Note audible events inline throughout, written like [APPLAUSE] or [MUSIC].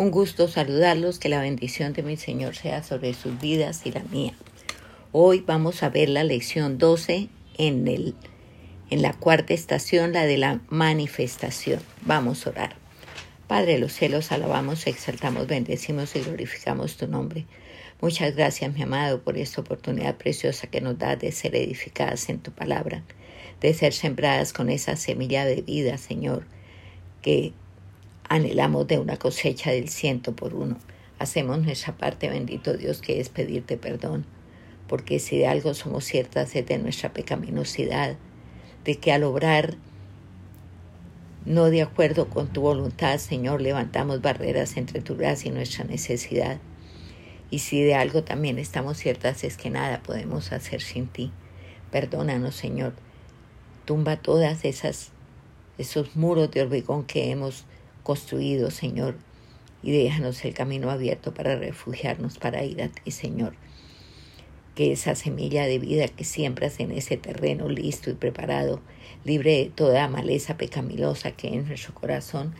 Un gusto saludarlos, que la bendición de mi Señor sea sobre sus vidas y la mía. Hoy vamos a ver la lección 12 en, el, en la cuarta estación, la de la manifestación. Vamos a orar. Padre de los cielos, alabamos, exaltamos, bendecimos y glorificamos tu nombre. Muchas gracias, mi amado, por esta oportunidad preciosa que nos da de ser edificadas en tu palabra, de ser sembradas con esa semilla de vida, Señor, que anhelamos de una cosecha del ciento por uno. Hacemos nuestra parte, bendito Dios, que es pedirte perdón, porque si de algo somos ciertas es de nuestra pecaminosidad, de que al obrar no de acuerdo con tu voluntad, Señor, levantamos barreras entre tu gracia y nuestra necesidad. Y si de algo también estamos ciertas es que nada podemos hacer sin ti. Perdónanos, Señor. Tumba todas esas esos muros de hormigón que hemos construido, Señor, y déjanos el camino abierto para refugiarnos, para ir a ti, Señor. Que esa semilla de vida que siembras en ese terreno listo y preparado, libre de toda maleza pecamilosa que en nuestro corazón,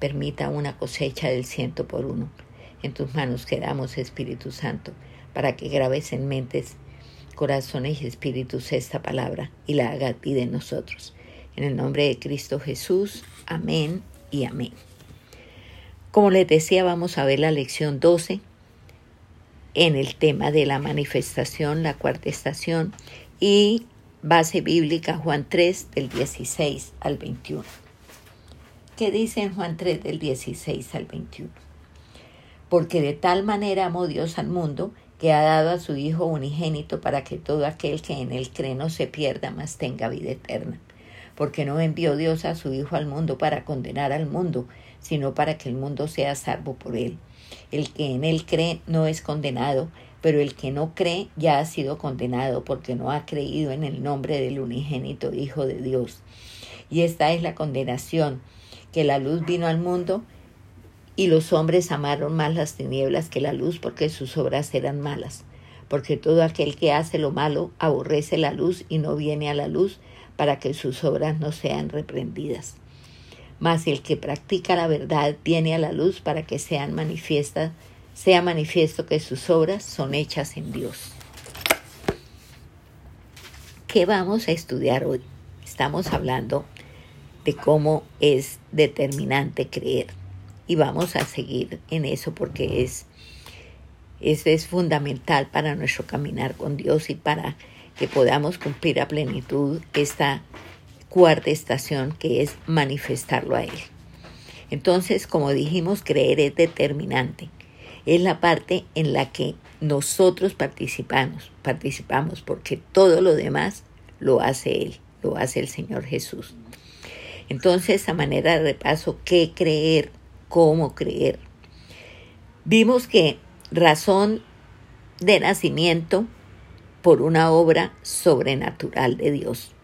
permita una cosecha del ciento por uno. En tus manos quedamos, Espíritu Santo, para que grabes en mentes, corazones y espíritus esta palabra y la hagas vida en nosotros. En el nombre de Cristo Jesús, amén y amén. Como les decía, vamos a ver la lección 12 en el tema de la manifestación, la cuarta estación, y base bíblica Juan 3 del 16 al 21. ¿Qué dice en Juan 3 del 16 al 21? Porque de tal manera amó Dios al mundo que ha dado a su Hijo unigénito para que todo aquel que en él cree no se pierda, mas tenga vida eterna. Porque no envió Dios a su Hijo al mundo para condenar al mundo, sino para que el mundo sea salvo por él. El que en él cree no es condenado, pero el que no cree ya ha sido condenado porque no ha creído en el nombre del unigénito Hijo de Dios. Y esta es la condenación, que la luz vino al mundo y los hombres amaron más las tinieblas que la luz porque sus obras eran malas. Porque todo aquel que hace lo malo aborrece la luz y no viene a la luz para que sus obras no sean reprendidas mas el que practica la verdad viene a la luz para que sean manifiestas, sea manifiesto que sus obras son hechas en Dios. ¿Qué vamos a estudiar hoy? Estamos hablando de cómo es determinante creer y vamos a seguir en eso porque es, es, es fundamental para nuestro caminar con Dios y para que podamos cumplir a plenitud esta cuarta estación que es manifestarlo a Él. Entonces, como dijimos, creer es determinante. Es la parte en la que nosotros participamos, participamos porque todo lo demás lo hace Él, lo hace el Señor Jesús. Entonces, a manera de repaso, ¿qué creer? ¿Cómo creer? Vimos que razón de nacimiento por una obra sobrenatural de Dios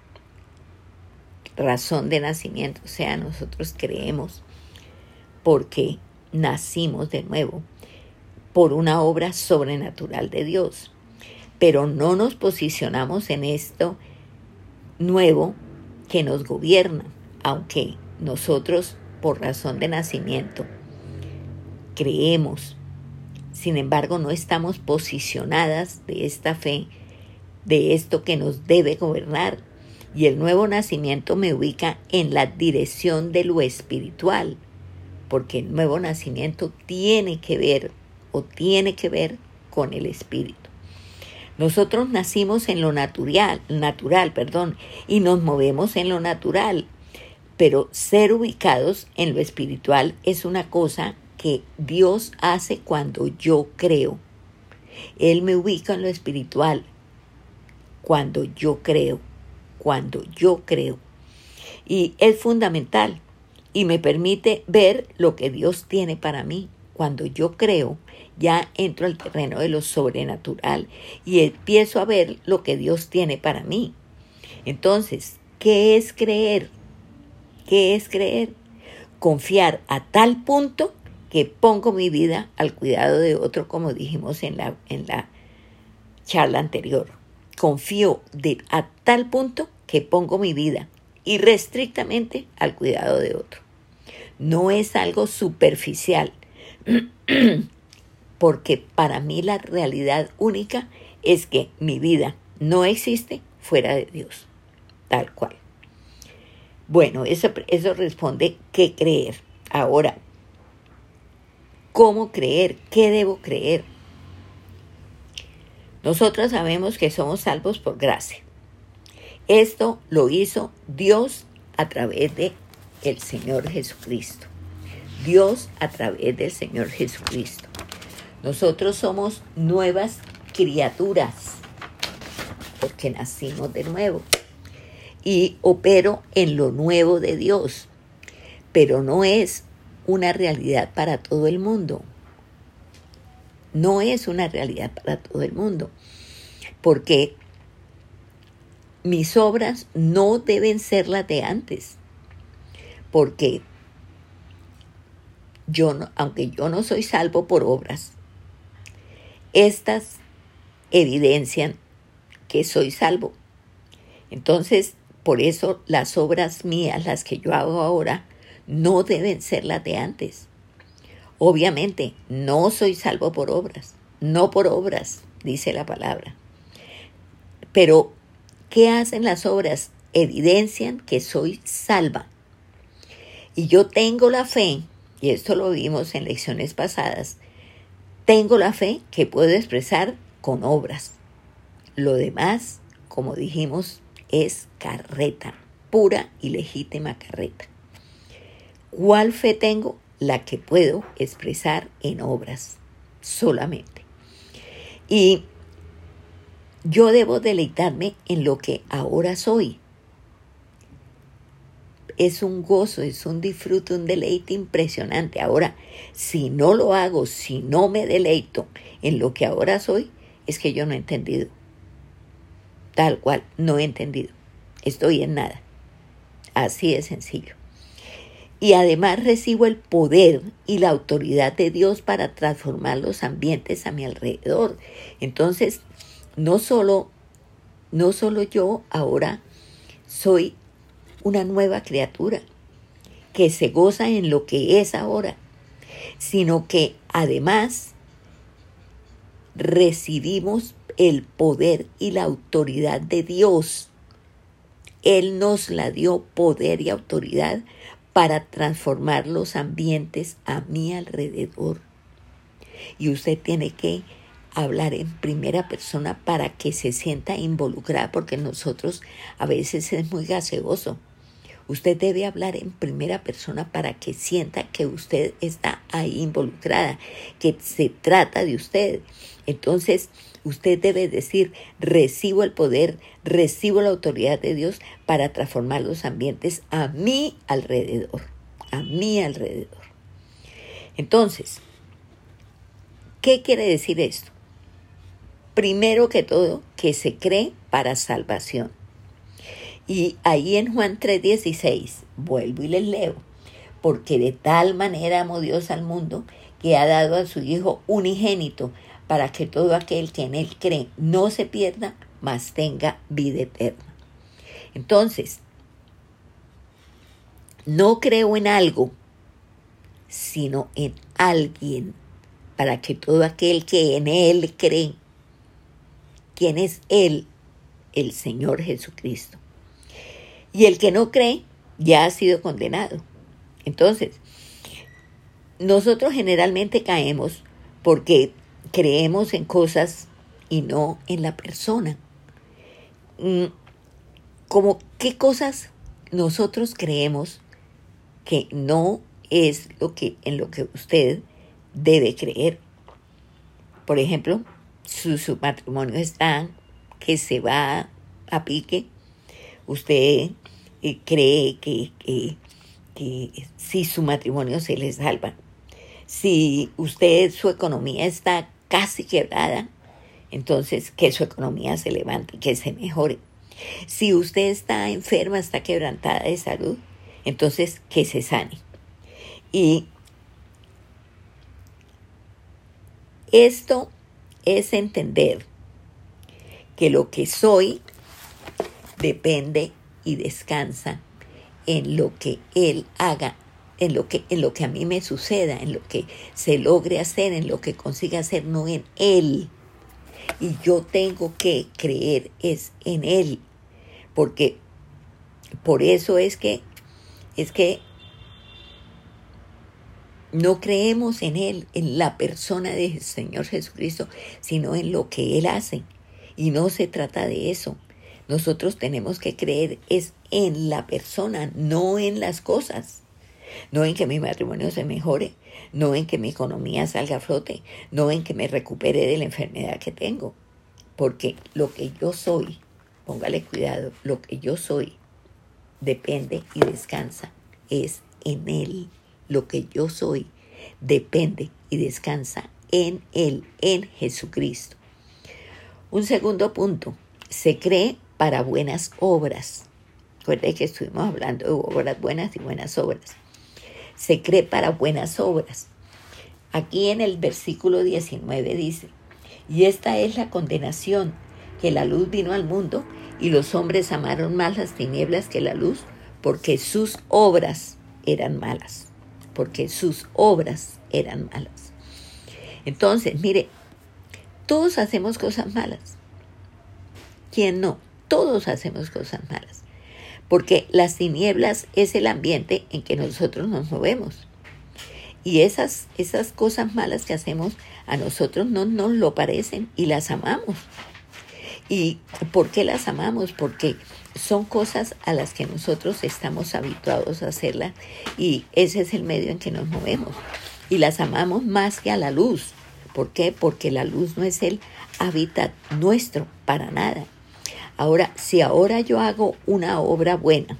razón de nacimiento, o sea, nosotros creemos porque nacimos de nuevo por una obra sobrenatural de Dios, pero no nos posicionamos en esto nuevo que nos gobierna, aunque nosotros por razón de nacimiento creemos, sin embargo no estamos posicionadas de esta fe, de esto que nos debe gobernar, y el nuevo nacimiento me ubica en la dirección de lo espiritual, porque el nuevo nacimiento tiene que ver o tiene que ver con el espíritu. Nosotros nacimos en lo natural, natural, perdón, y nos movemos en lo natural, pero ser ubicados en lo espiritual es una cosa que Dios hace cuando yo creo. Él me ubica en lo espiritual cuando yo creo cuando yo creo. Y es fundamental y me permite ver lo que Dios tiene para mí. Cuando yo creo, ya entro al terreno de lo sobrenatural y empiezo a ver lo que Dios tiene para mí. Entonces, ¿qué es creer? ¿Qué es creer? Confiar a tal punto que pongo mi vida al cuidado de otro, como dijimos en la, en la charla anterior confío de, a tal punto que pongo mi vida irrestrictamente al cuidado de otro. No es algo superficial, [CLEARS THROAT] Porque para mí la realidad única es que mi vida no existe fuera de Dios, tal cual. Bueno, eso, eso responde qué creer. Ahora, ¿cómo creer? ¿Qué debo creer? Nosotros sabemos que somos salvos por gracia. Esto lo hizo Dios a través de el Señor Jesucristo. Dios a través del Señor Jesucristo. Nosotros somos nuevas criaturas porque nacimos de nuevo y opero en lo nuevo de Dios, pero no es una realidad para todo el mundo. No es una realidad para todo el mundo, porque mis obras no deben ser las de antes, porque yo, aunque yo no soy salvo por obras, estas evidencian que soy salvo. Entonces, por eso las obras mías, las que yo hago ahora, no deben ser las de antes. Obviamente, no soy salvo por obras, no por obras, dice la palabra. Pero, ¿qué hacen las obras? Evidencian que soy salva. Y yo tengo la fe, y esto lo vimos en lecciones pasadas, tengo la fe que puedo expresar con obras. Lo demás, como dijimos, es carreta, pura y legítima carreta. ¿Cuál fe tengo? La que puedo expresar en obras solamente. Y yo debo deleitarme en lo que ahora soy. Es un gozo, es un disfrute, un deleite impresionante. Ahora, si no lo hago, si no me deleito en lo que ahora soy, es que yo no he entendido. Tal cual, no he entendido. Estoy en nada. Así de sencillo. Y además recibo el poder y la autoridad de Dios para transformar los ambientes a mi alrededor. Entonces, no solo, no solo yo ahora soy una nueva criatura que se goza en lo que es ahora, sino que además recibimos el poder y la autoridad de Dios. Él nos la dio poder y autoridad para transformar los ambientes a mi alrededor. Y usted tiene que hablar en primera persona para que se sienta involucrada, porque nosotros a veces es muy gaseoso. Usted debe hablar en primera persona para que sienta que usted está ahí involucrada, que se trata de usted. Entonces, usted debe decir, recibo el poder, recibo la autoridad de Dios para transformar los ambientes a mi alrededor, a mi alrededor. Entonces, ¿qué quiere decir esto? Primero que todo, que se cree para salvación. Y ahí en Juan 3:16, vuelvo y les leo, porque de tal manera amó Dios al mundo que ha dado a su Hijo unigénito para que todo aquel que en él cree no se pierda, mas tenga vida eterna. Entonces, no creo en algo, sino en alguien, para que todo aquel que en él cree, ¿quién es él? El Señor Jesucristo. Y el que no cree ya ha sido condenado. Entonces, nosotros generalmente caemos porque creemos en cosas y no en la persona. Mm, como qué cosas nosotros creemos que no es lo que en lo que usted debe creer. Por ejemplo, su, su matrimonio está que se va a pique, usted cree que, que, si su matrimonio se le salva, si usted, su economía está casi quebrada, entonces que su economía se levante que se mejore. Si usted está enferma, está quebrantada de salud, entonces que se sane. Y esto es entender que lo que soy depende y descansa en lo que Él haga en lo que en lo que a mí me suceda, en lo que se logre hacer, en lo que consiga hacer, no en él. Y yo tengo que creer es en él, porque por eso es que es que no creemos en Él, en la persona del Señor Jesucristo, sino en lo que Él hace. Y no se trata de eso. Nosotros tenemos que creer es en la persona, no en las cosas. No en que mi matrimonio se mejore, no en que mi economía salga a flote, no en que me recupere de la enfermedad que tengo. Porque lo que yo soy, póngale cuidado, lo que yo soy depende y descansa es en Él lo que yo soy depende y descansa en Él, en Jesucristo. Un segundo punto, se cree para buenas obras. Recuerde que estuvimos hablando de obras buenas y buenas obras. Se cree para buenas obras. Aquí en el versículo 19 dice, y esta es la condenación, que la luz vino al mundo y los hombres amaron más las tinieblas que la luz, porque sus obras eran malas porque sus obras eran malas. Entonces, mire, todos hacemos cosas malas. ¿Quién no? Todos hacemos cosas malas. Porque las tinieblas es el ambiente en que nosotros nos movemos. Y esas, esas cosas malas que hacemos a nosotros no nos lo parecen y las amamos. ¿Y por qué las amamos? Porque son cosas a las que nosotros estamos habituados a hacerlas y ese es el medio en que nos movemos. Y las amamos más que a la luz. ¿Por qué? Porque la luz no es el hábitat nuestro, para nada. Ahora, si ahora yo hago una obra buena,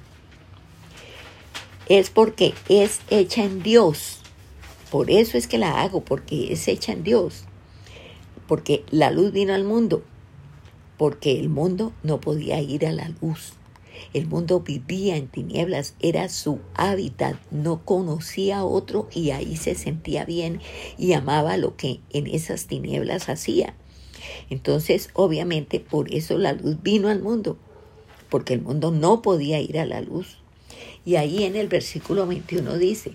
es porque es hecha en Dios. Por eso es que la hago, porque es hecha en Dios. Porque la luz vino al mundo porque el mundo no podía ir a la luz. El mundo vivía en tinieblas, era su hábitat, no conocía otro y ahí se sentía bien y amaba lo que en esas tinieblas hacía. Entonces, obviamente, por eso la luz vino al mundo, porque el mundo no podía ir a la luz. Y ahí en el versículo 21 dice,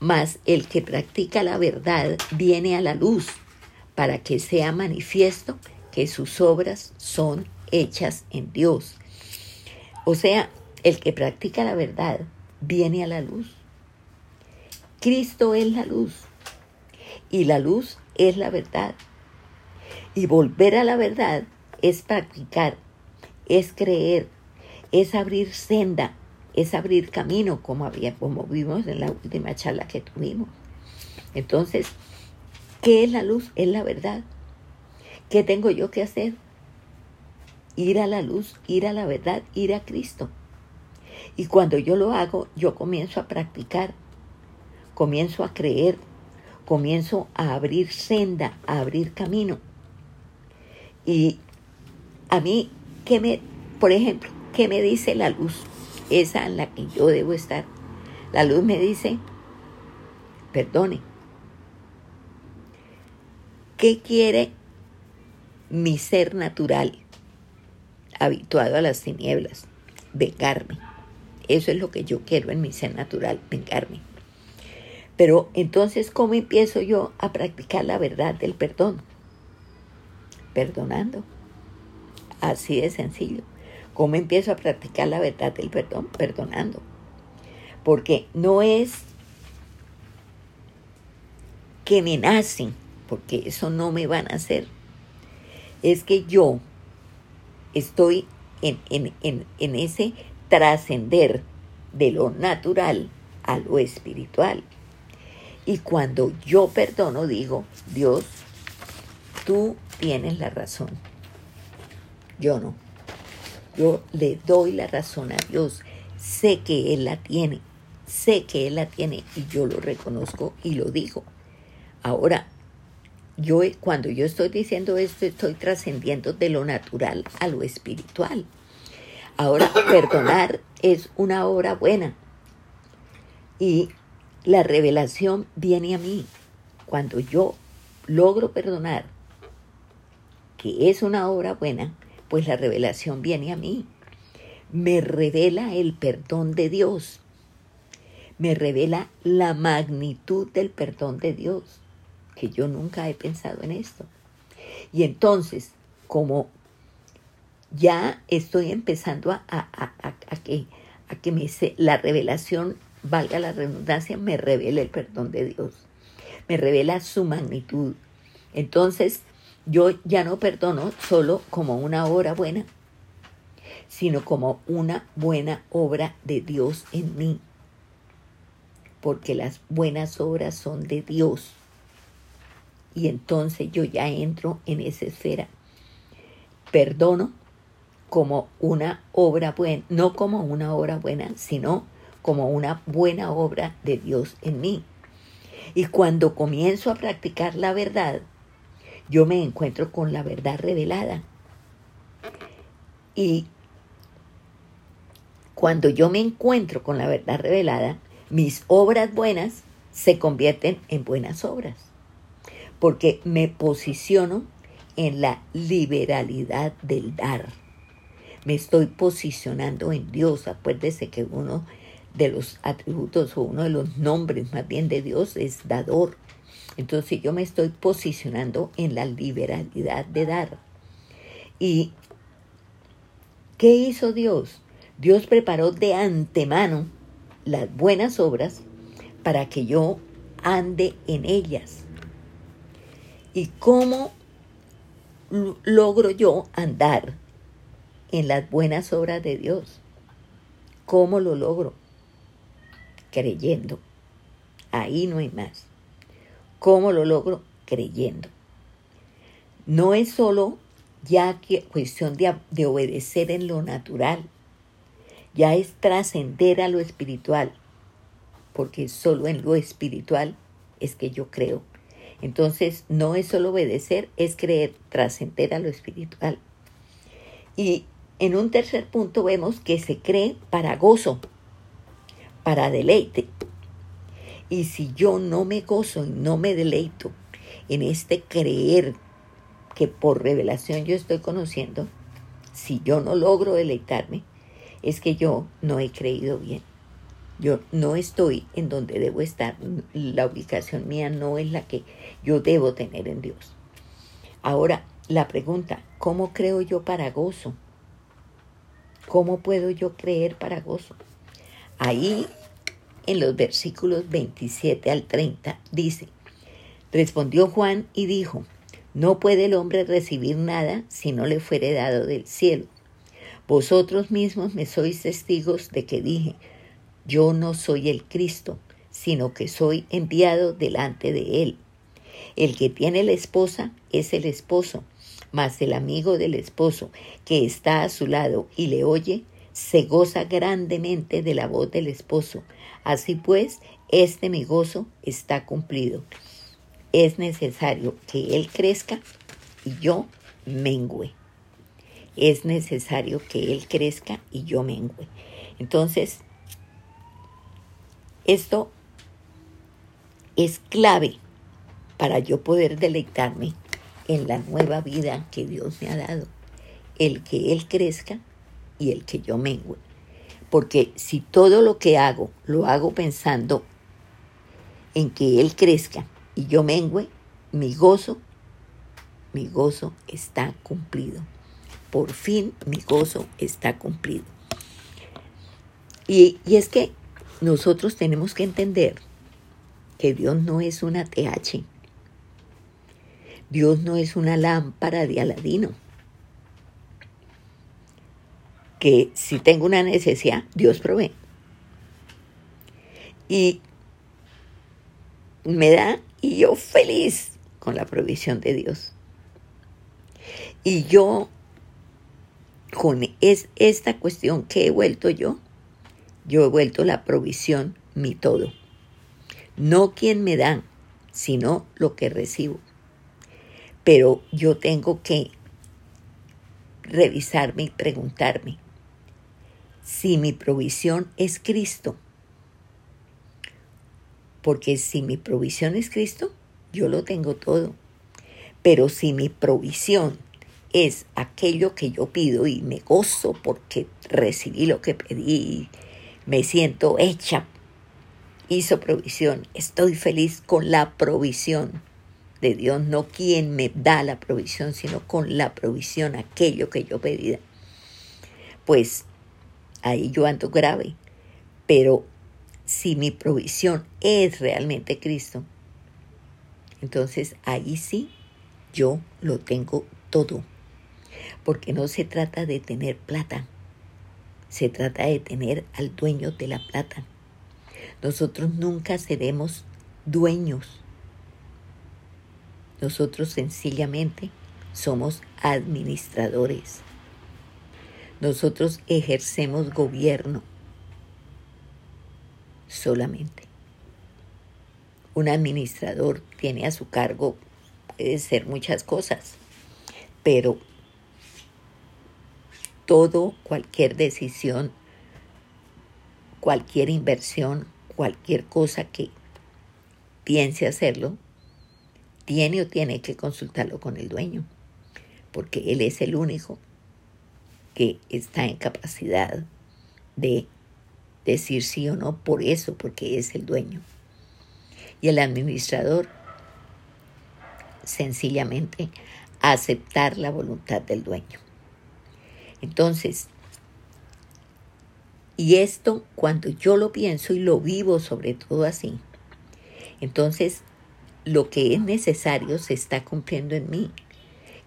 mas el que practica la verdad viene a la luz para que sea manifiesto que sus obras son hechas en Dios. O sea, el que practica la verdad viene a la luz. Cristo es la luz y la luz es la verdad. Y volver a la verdad es practicar, es creer, es abrir senda, es abrir camino, como, había, como vimos en la última charla que tuvimos. Entonces, ¿qué es la luz? Es la verdad. ¿Qué tengo yo que hacer? Ir a la luz, ir a la verdad, ir a Cristo. Y cuando yo lo hago, yo comienzo a practicar, comienzo a creer, comienzo a abrir senda, a abrir camino. Y a mí, ¿qué me, por ejemplo, qué me dice la luz? Esa en la que yo debo estar. La luz me dice, perdone. ¿Qué quiere mi ser natural, habituado a las tinieblas, vengarme. Eso es lo que yo quiero en mi ser natural, vengarme. Pero entonces, ¿cómo empiezo yo a practicar la verdad del perdón? Perdonando. Así de sencillo. ¿Cómo empiezo a practicar la verdad del perdón? Perdonando. Porque no es que me nacen, porque eso no me van a hacer es que yo estoy en, en ese trascender de lo natural a lo espiritual. Y cuando yo perdono, digo, Dios, tú tienes la razón. Yo no. Yo le doy la razón a Dios. Sé que Él la tiene. Sé que Él la tiene y yo lo reconozco y lo digo. Ahora, yo cuando yo estoy diciendo esto estoy trascendiendo de lo natural a lo espiritual. Ahora, [COUGHS] perdonar es una obra buena y la revelación viene a mí cuando yo logro perdonar, que es una obra buena, pues la revelación viene a mí. Me revela el perdón de Dios. me revela la magnitud del perdón de Dios, que yo nunca he pensado en esto. Y entonces, como ya estoy empezando a, que, a que me, la revelación, valga la redundancia, me revela el perdón de Dios, me revela su magnitud. Entonces, yo ya no perdono solo como una obra buena, sino como una buena obra de Dios en mí. Porque las buenas obras son de Dios. Y entonces yo ya entro en esa esfera. Perdono como una obra buena, no como una obra buena, sino como una buena obra de Dios en mí. Y cuando comienzo a practicar la verdad, yo me encuentro con la verdad revelada. Y cuando yo me encuentro con la verdad revelada, mis obras buenas se convierten en buenas obras. Porque me posiciono en la liberalidad del dar me estoy posicionando en Dios. Acuérdese que uno de los atributos o uno de los nombres más bien de Dios es dador. Entonces yo me estoy posicionando en la liberalidad de dar. ¿Y qué hizo Dios? Dios preparó de antemano las buenas obras para que yo ande en ellas. ¿Y cómo logro yo andar en las buenas obras de Dios. ¿Cómo lo logro? Creyendo. Ahí no hay más. ¿Cómo lo logro? Creyendo. No es solo ya que cuestión de, de obedecer en lo natural, ya es trascender a lo espiritual, porque solo en lo espiritual es que yo creo. Entonces, no es solo obedecer, es creer, trascender a lo espiritual. Y en un tercer punto vemos que se cree para gozo, para deleite. Y si yo no me gozo y no me deleito en este creer que por revelación yo estoy conociendo, si yo no logro deleitarme, es que yo no he creído bien. Yo no estoy en donde debo estar. La ubicación mía no es la que yo debo tener en Dios. Ahora, la pregunta, ¿cómo creo yo para gozo? ¿Cómo puedo yo creer para gozo? Ahí en los versículos 27 al 30 dice, respondió Juan y dijo, no puede el hombre recibir nada si no le fuere dado del cielo. Vosotros mismos me sois testigos de que dije, yo no soy el Cristo, sino que soy enviado delante de él. El que tiene la esposa es el esposo mas el amigo del esposo que está a su lado y le oye, se goza grandemente de la voz del esposo. Así pues, este mi gozo está cumplido. Es necesario que él crezca y yo mengüe. Es necesario que él crezca y yo mengüe. Entonces, esto es clave para yo poder deleitarme en la nueva vida que Dios me ha dado. El que Él crezca y el que yo mengue. Porque si todo lo que hago lo hago pensando en que Él crezca y yo mengue, mi gozo, mi gozo está cumplido. Por fin mi gozo está cumplido. Y, y es que nosotros tenemos que entender que Dios no es una TH Dios no es una lámpara de Aladino. Que si tengo una necesidad, Dios provee. Y me da y yo feliz con la provisión de Dios. Y yo, con es esta cuestión que he vuelto yo, yo he vuelto la provisión mi todo. No quien me da, sino lo que recibo. Pero yo tengo que revisarme y preguntarme si mi provisión es Cristo. Porque si mi provisión es Cristo, yo lo tengo todo. Pero si mi provisión es aquello que yo pido y me gozo porque recibí lo que pedí, me siento hecha hizo provisión. Estoy feliz con la provisión de Dios, no quien me da la provisión, sino con la provisión, aquello que yo pedí. Pues ahí yo ando grave. Pero si mi provisión es realmente Cristo, entonces ahí sí yo lo tengo todo. Porque no se trata de tener plata, se trata de tener al dueño de la plata. Nosotros nunca seremos dueños. Nosotros sencillamente somos administradores. Nosotros ejercemos gobierno solamente. Un administrador tiene a su cargo, puede ser muchas cosas, pero todo, cualquier decisión, cualquier inversión, cualquier cosa que piense hacerlo, tiene o tiene que consultarlo con el dueño, porque él es el único que está en capacidad de decir sí o no por eso, porque es el dueño. Y el administrador, sencillamente, aceptar la voluntad del dueño. Entonces, y esto cuando yo lo pienso y lo vivo sobre todo así, entonces lo que es necesario se está cumpliendo en mí.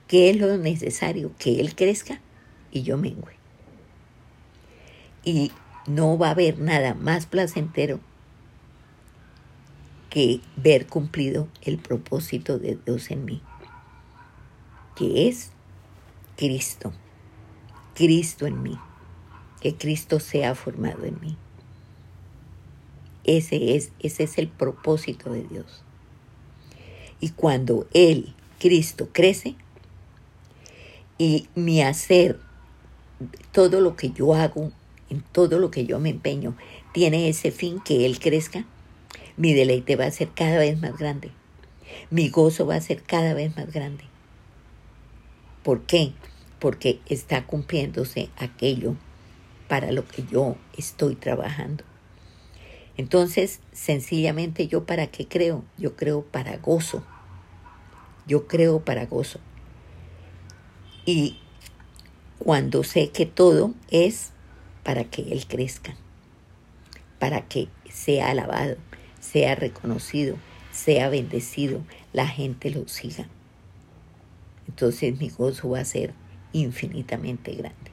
¿Qué es lo necesario? Que Él crezca y yo mengüe. Y no va a haber nada más placentero que ver cumplido el propósito de Dios en mí, que es Cristo, Cristo en mí, que Cristo sea formado en mí. Ese es, ese es el propósito de Dios. Y cuando Él, Cristo, crece y mi hacer, todo lo que yo hago, en todo lo que yo me empeño, tiene ese fin que Él crezca, mi deleite va a ser cada vez más grande. Mi gozo va a ser cada vez más grande. ¿Por qué? Porque está cumpliéndose aquello para lo que yo estoy trabajando. Entonces, sencillamente yo para qué creo? Yo creo para gozo. Yo creo para gozo. Y cuando sé que todo es para que Él crezca, para que sea alabado, sea reconocido, sea bendecido, la gente lo siga. Entonces mi gozo va a ser infinitamente grande.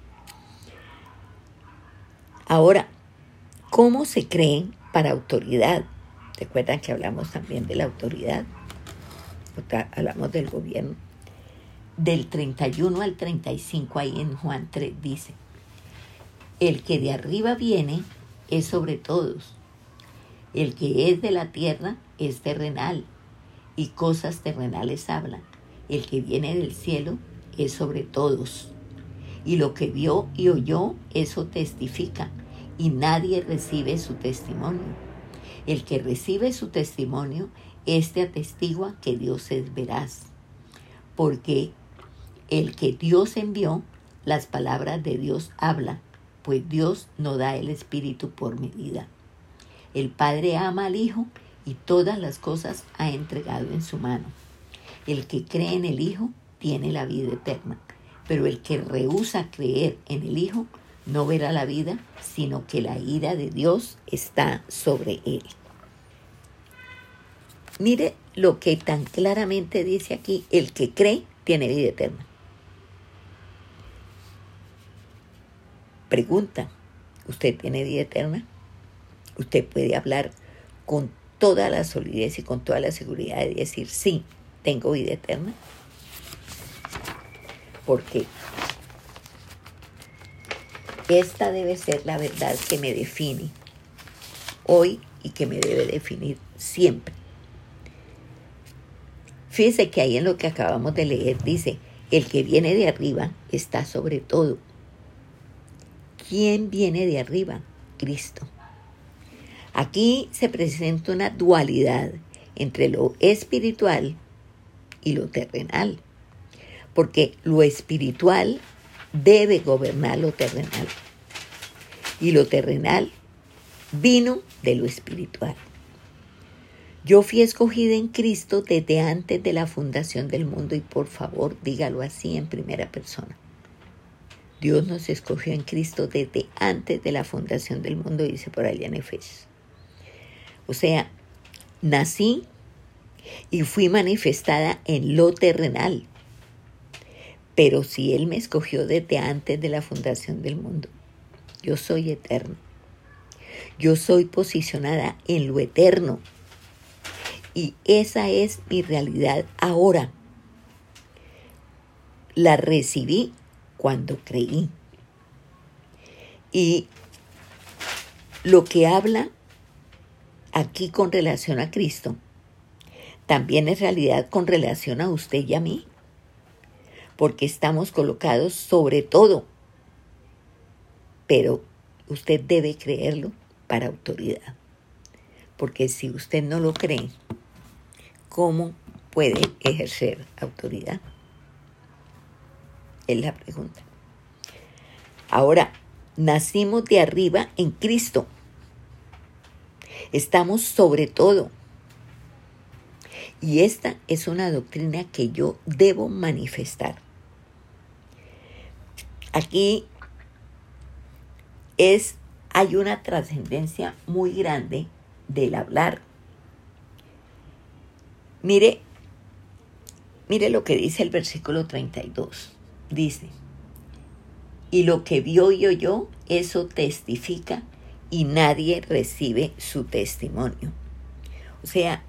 Ahora, ¿cómo se creen para autoridad. Recuerdan que hablamos también de la autoridad, hablamos del gobierno. Del 31 al 35 ahí en Juan 3 dice, el que de arriba viene es sobre todos, el que es de la tierra es terrenal y cosas terrenales hablan, el que viene del cielo es sobre todos. Y lo que vio y oyó, eso testifica y nadie recibe su testimonio. El que recibe su testimonio, este atestigua que Dios es veraz, porque el que Dios envió, las palabras de Dios habla, pues Dios no da el Espíritu por medida. El Padre ama al Hijo y todas las cosas ha entregado en su mano. El que cree en el Hijo tiene la vida eterna, pero el que rehúsa creer en el Hijo no verá la vida, sino que la ira de Dios está sobre él. Mire lo que tan claramente dice aquí, el que cree tiene vida eterna. Pregunta, ¿usted tiene vida eterna? Usted puede hablar con toda la solidez y con toda la seguridad de decir, sí, tengo vida eterna. Porque esta debe ser la verdad que me define hoy y que me debe definir siempre. Fíjese que ahí en lo que acabamos de leer dice, el que viene de arriba está sobre todo. ¿Quién viene de arriba? Cristo. Aquí se presenta una dualidad entre lo espiritual y lo terrenal, porque lo espiritual debe gobernar lo terrenal. Y lo terrenal vino de lo espiritual. Yo fui escogida en Cristo desde antes de la fundación del mundo y por favor dígalo así en primera persona. Dios nos escogió en Cristo desde antes de la fundación del mundo, dice por allá en Efesios. O sea, nací y fui manifestada en lo terrenal. Pero si Él me escogió desde antes de la fundación del mundo, yo soy eterno. Yo soy posicionada en lo eterno. Y esa es mi realidad ahora. La recibí cuando creí. Y lo que habla aquí con relación a Cristo, también es realidad con relación a usted y a mí, porque estamos colocados sobre todo, pero usted debe creerlo para autoridad, porque si usted no lo cree, ¿cómo puede ejercer autoridad? Es la pregunta. Ahora, nacimos de arriba en Cristo. Estamos sobre todo. Y esta es una doctrina que yo debo manifestar. Aquí es hay una trascendencia muy grande del hablar. Mire, mire lo que dice el versículo 32 dice, y lo que vio y oyó, eso testifica y nadie recibe su testimonio. O sea,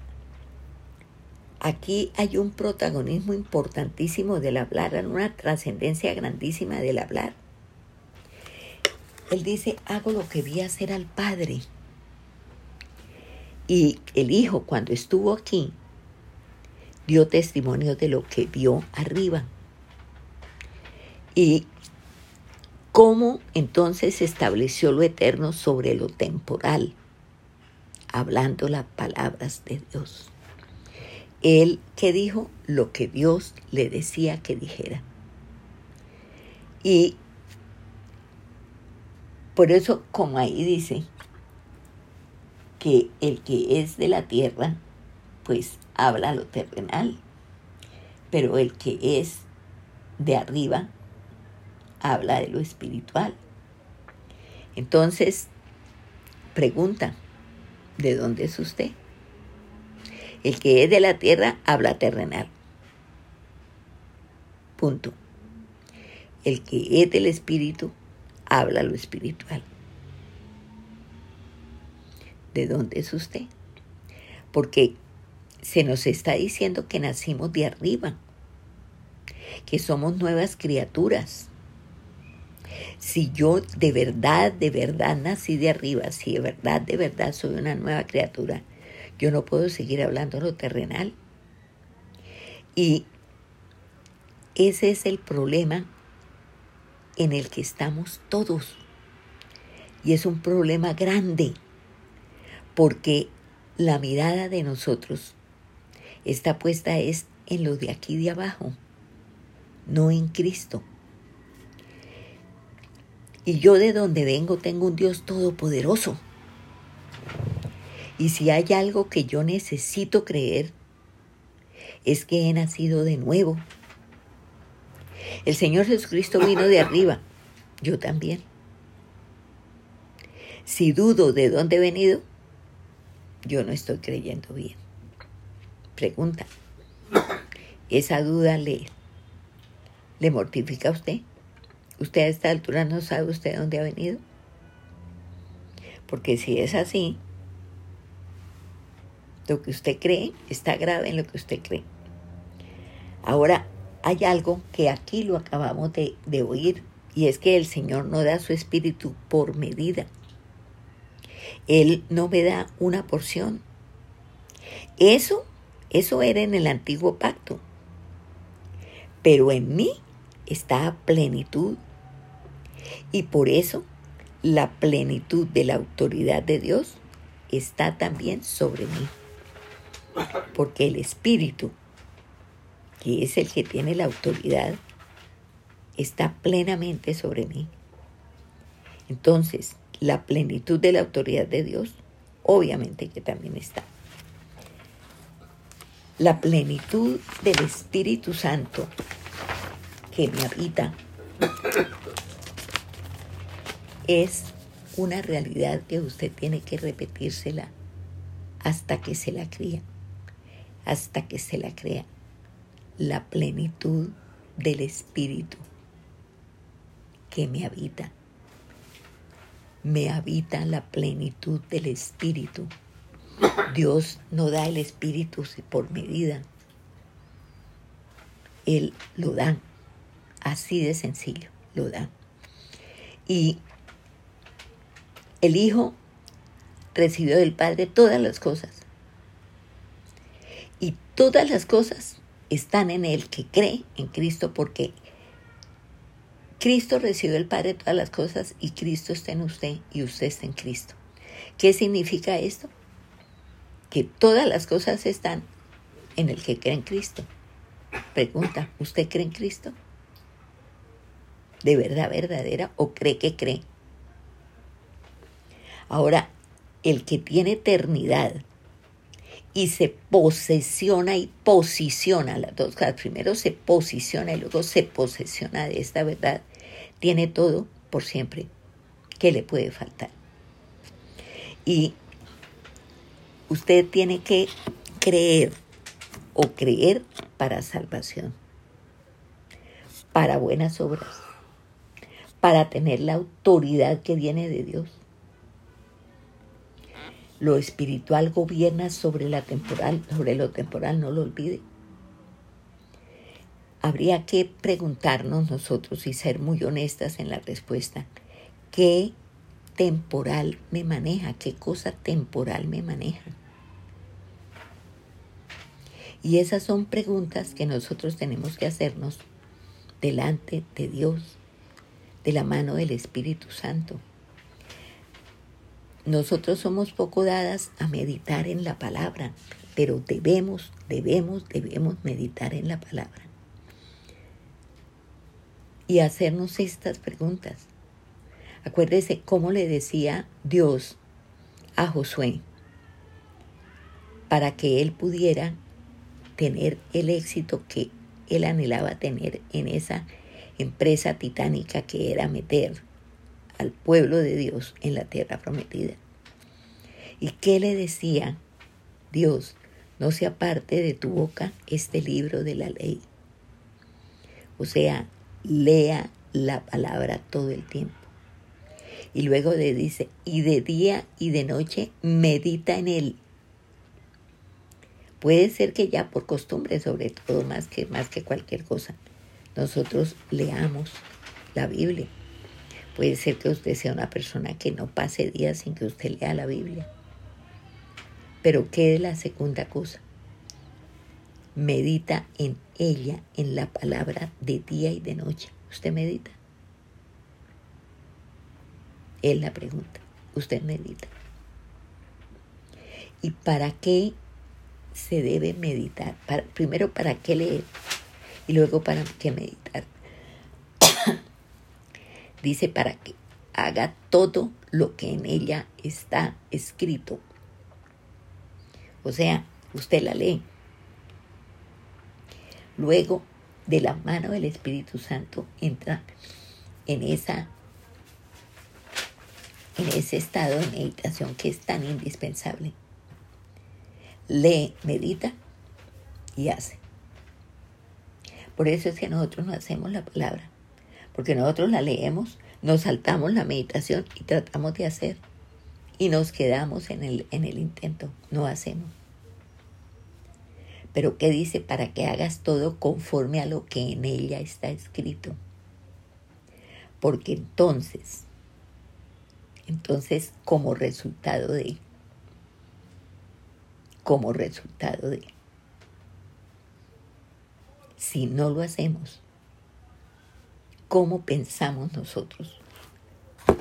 aquí hay un protagonismo importantísimo del hablar, una trascendencia grandísima del hablar. Él dice, hago lo que vi hacer al Padre. Y el Hijo, cuando estuvo aquí, dio testimonio de lo que vio arriba. Y cómo entonces se estableció lo eterno sobre lo temporal, hablando las palabras de Dios. Él que dijo lo que Dios le decía que dijera. Y por eso, como ahí dice, que el que es de la tierra, pues habla lo terrenal, pero el que es de arriba, habla de lo espiritual. Entonces, pregunta, ¿de dónde es usted? El que es de la tierra habla terrenal. Punto. El que es del espíritu habla lo espiritual. ¿De dónde es usted? Porque se nos está diciendo que nacimos de arriba, que somos nuevas criaturas, si yo de verdad, de verdad nací de arriba, si de verdad, de verdad soy una nueva criatura, yo no puedo seguir hablando lo terrenal. Y ese es el problema en el que estamos todos. Y es un problema grande, porque la mirada de nosotros está puesta es en lo de aquí de abajo, no en Cristo. Y yo de donde vengo tengo un Dios todopoderoso. Y si hay algo que yo necesito creer, es que he nacido de nuevo. El Señor Jesucristo vino de arriba, yo también. Si dudo de dónde he venido, yo no estoy creyendo bien. Pregunta, ¿esa duda le, le mortifica a usted? usted a esta altura no sabe usted dónde ha venido. Porque si es así, lo que usted cree está grave en lo que usted cree. Ahora, hay algo que aquí lo acabamos de, oír y es que el Señor no da su espíritu por medida. Él no me da una porción. Eso, eso era en el antiguo pacto. Pero en mí está plenitud y por eso la plenitud de la autoridad de Dios está también sobre mí. Porque el Espíritu, que es el que tiene la autoridad, está plenamente sobre mí. Entonces, la plenitud de la autoridad de Dios, obviamente que también está. La plenitud del Espíritu Santo que me habita es una realidad que usted tiene que repetírsela hasta que se la crea, hasta que se la crea. La plenitud del Espíritu que me habita. Me habita la plenitud del Espíritu. Dios no da el Espíritu por medida. Él lo da. Así de sencillo, lo da. Y el Hijo recibió del Padre todas las cosas. Todas las cosas están en el que cree en Cristo porque Cristo recibió del Padre todas las cosas y Cristo está en usted y usted está en Cristo. ¿Qué significa esto? Que todas las cosas están en el que cree en Cristo. Pregunta, ¿usted cree en Cristo? ¿De verdad verdadera o cree que cree? Ahora, el que tiene eternidad y se posesiona y posiciona las dos. Primero se posiciona y luego se posesiona de esta verdad. Tiene todo por siempre. ¿Qué le puede faltar? Y usted tiene que creer o creer para salvación, para buenas obras, para tener la autoridad que viene de Dios lo espiritual gobierna sobre la temporal, sobre lo temporal, no lo olvide. Habría que preguntarnos nosotros y ser muy honestas en la respuesta. ¿Qué temporal me maneja? ¿Qué cosa temporal me maneja? Y esas son preguntas que nosotros tenemos que hacernos delante de Dios, de la mano del Espíritu Santo. Nosotros somos poco dadas a meditar en la palabra, pero debemos, debemos, debemos meditar en la palabra. Y hacernos estas preguntas. Acuérdese cómo le decía Dios a Josué para que él pudiera tener el éxito que él anhelaba tener en esa empresa titánica que era meter al pueblo de Dios en la tierra prometida. ¿Y qué le decía Dios? No se aparte de tu boca este libro de la ley. O sea, lea la palabra todo el tiempo. Y luego le dice, y de día y de noche medita en él. Puede ser que ya por costumbre, sobre todo más que, más que cualquier cosa, nosotros leamos la Biblia. Puede ser que usted sea una persona que no pase días sin que usted lea la Biblia. Pero ¿qué es la segunda cosa? Medita en ella, en la palabra de día y de noche. ¿Usted medita? Es la pregunta. ¿Usted medita? ¿Y para qué se debe meditar? primero, ¿para qué leer? Y luego, ¿para qué meditar? Dice para que haga todo lo que en ella está escrito. O sea, usted la lee. Luego, de la mano del Espíritu Santo, entra en esa en ese estado de meditación que es tan indispensable. Lee, medita y hace. Por eso es que nosotros no hacemos la palabra porque nosotros la leemos, nos saltamos la meditación y tratamos de hacer y nos quedamos en el, en el intento, no hacemos. Pero ¿qué dice? Para que hagas todo conforme a lo que en ella está escrito. Porque entonces, entonces como resultado de, como resultado de, si no lo hacemos, cómo pensamos nosotros,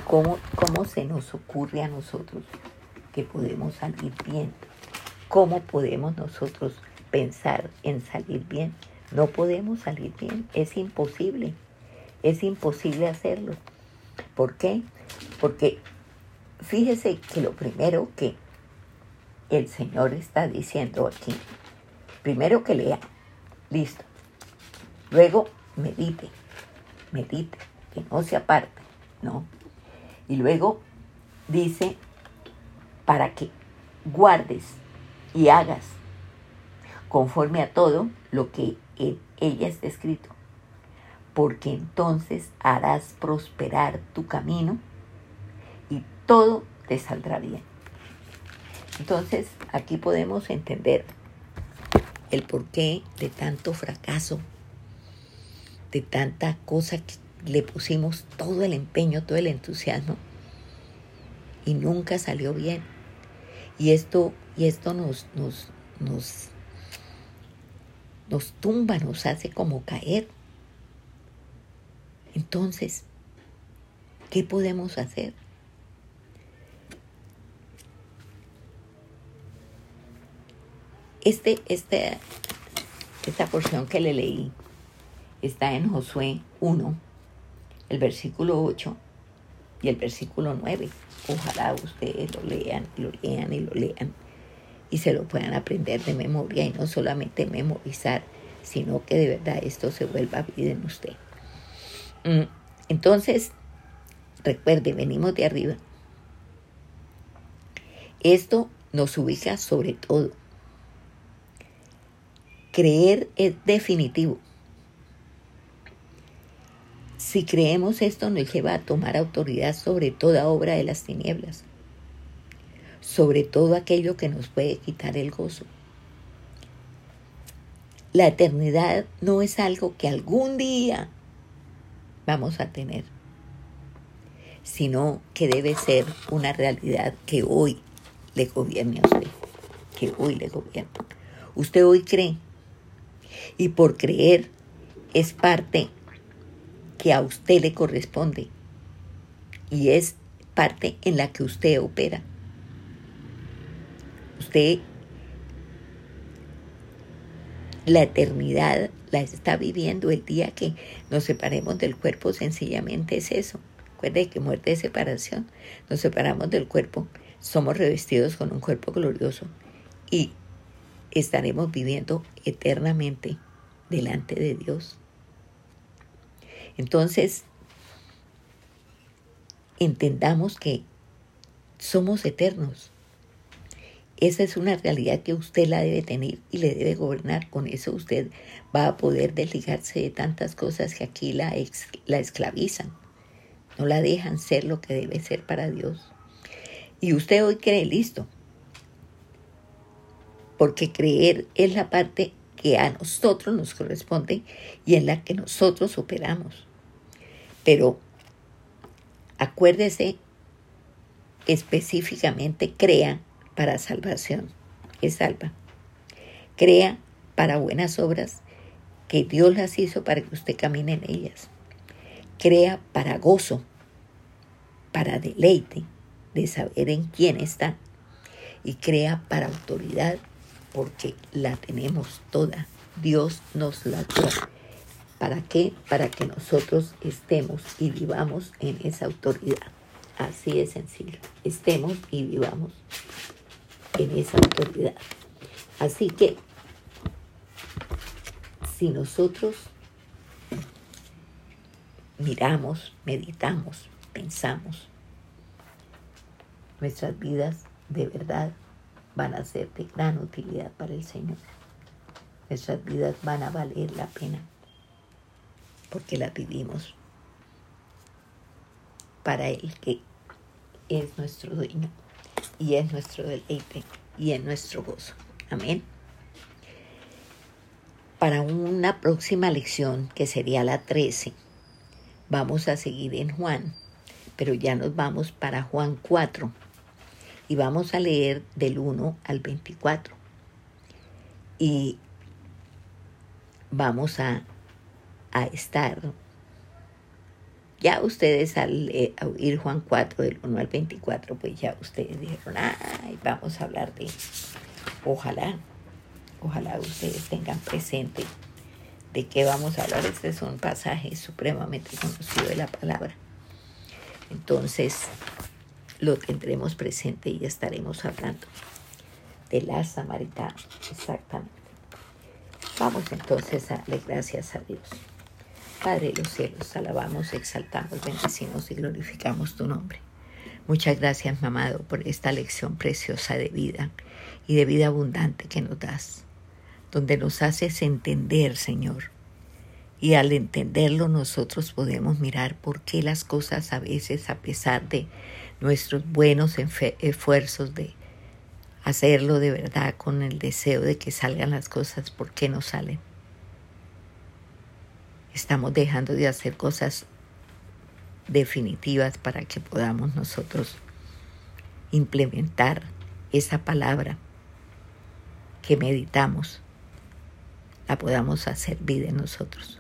cómo, cómo se nos ocurre a nosotros que podemos salir bien, cómo podemos nosotros pensar en salir bien. No podemos salir bien, es imposible, es imposible hacerlo. ¿Por qué? Porque fíjese que lo primero que el Señor está diciendo aquí, primero que lea, listo. Luego medite, medite, que no se aparte, ¿no? Y luego dice, para que guardes y hagas conforme a todo lo que en ella está escrito, porque entonces harás prosperar tu camino y todo te saldrá bien. Entonces, aquí podemos entender el porqué de tanto fracaso, de tanta cosa que le pusimos todo el empeño, todo el entusiasmo y nunca salió bien. Y esto, y esto nos, nos, nos, nos tumba, nos hace como caer. Entonces, ¿qué podemos hacer? Este, este, esta porción que le leí está en Josué 1, el versículo 8 y el versículo 9. Ojalá ustedes lo lean, lo lean y lo lean y se lo puedan aprender de memoria y no solamente memorizar, sino que de verdad esto se vuelva vida en usted. Mm, entonces, recuerde, venimos de arriba. Esto nos ubica sobre todo Creer es definitivo. Si creemos esto nos lleva a tomar autoridad sobre toda obra de las tinieblas, sobre todo aquello que nos puede quitar el gozo. La eternidad no es algo que algún día vamos a tener, sino que debe ser una realidad que hoy le gobierne a usted, que hoy le gobierna. Usted hoy cree y por creer es parte que a usted le corresponde y es parte en la que usted opera. Usted la eternidad la está viviendo el día que nos separemos del cuerpo, sencillamente es eso. Recuerde que muerte es separación. Nos separamos del cuerpo, somos revestidos con un cuerpo glorioso y estaremos viviendo eternamente delante de Dios. Entonces, entendamos que somos eternos. Esa es una realidad que usted la debe tener y le debe gobernar. Con eso usted va a poder desligarse de tantas cosas que aquí la, la esclavizan. No la dejan ser lo que debe ser para Dios. Y usted hoy cree listo, porque creer es la parte que a nosotros nos corresponde y en la que nosotros operamos. Pero acuérdese específicamente, crea para salvación, es salva. Crea para buenas obras que Dios las hizo para que usted camine en ellas. Crea para gozo, para deleite de saber en quién está. Y crea para autoridad porque la tenemos toda. Dios nos la dio. ¿Para qué? Para que nosotros estemos y vivamos en esa autoridad. Así de sencillo. Estemos y vivamos en esa autoridad. Así que, si nosotros miramos, meditamos, pensamos, nuestras vidas de verdad van a ser de gran utilidad para el Señor. Nuestras vidas van a valer la pena porque las vivimos para el que es nuestro dueño y es nuestro deleite y es nuestro gozo. Amén. Para una próxima lección, que sería la 13, vamos a seguir en Juan, pero ya nos vamos para Juan 4 y vamos a leer del 1 al 24. Y vamos a, a estar, ya ustedes al eh, oír Juan 4 del 1 al 24, pues ya ustedes dijeron, ay, vamos a hablar de, ojalá, ojalá ustedes tengan presente de qué vamos a hablar. Este es un pasaje supremamente conocido de la palabra. Entonces, lo tendremos presente y estaremos hablando de la samaritana, exactamente. Vamos entonces a darle gracias a Dios. Padre de los cielos, alabamos, exaltamos, bendecimos y glorificamos tu nombre. Muchas gracias, mamado, por esta lección preciosa de vida y de vida abundante que nos das, donde nos haces entender, Señor. Y al entenderlo nosotros podemos mirar por qué las cosas a veces, a pesar de nuestros buenos esfuerzos de hacerlo de verdad con el deseo de que salgan las cosas, ¿por qué no salen? Estamos dejando de hacer cosas definitivas para que podamos nosotros implementar esa palabra que meditamos, la podamos hacer vida en nosotros,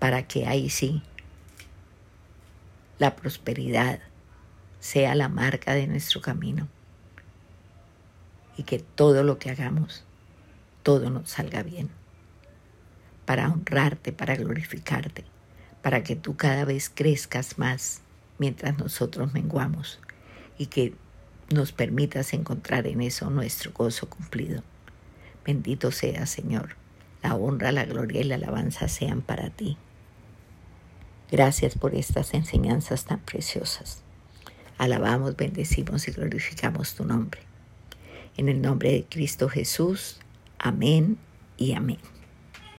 para que ahí sí la prosperidad sea la marca de nuestro camino y que todo lo que hagamos, todo nos salga bien, para honrarte, para glorificarte, para que tú cada vez crezcas más mientras nosotros menguamos y que nos permitas encontrar en eso nuestro gozo cumplido. Bendito sea, Señor. La honra, la gloria y la alabanza sean para ti. Gracias por estas enseñanzas tan preciosas. Alabamos, bendecimos y glorificamos tu nombre. En el nombre de Cristo Jesús. Amén y amén.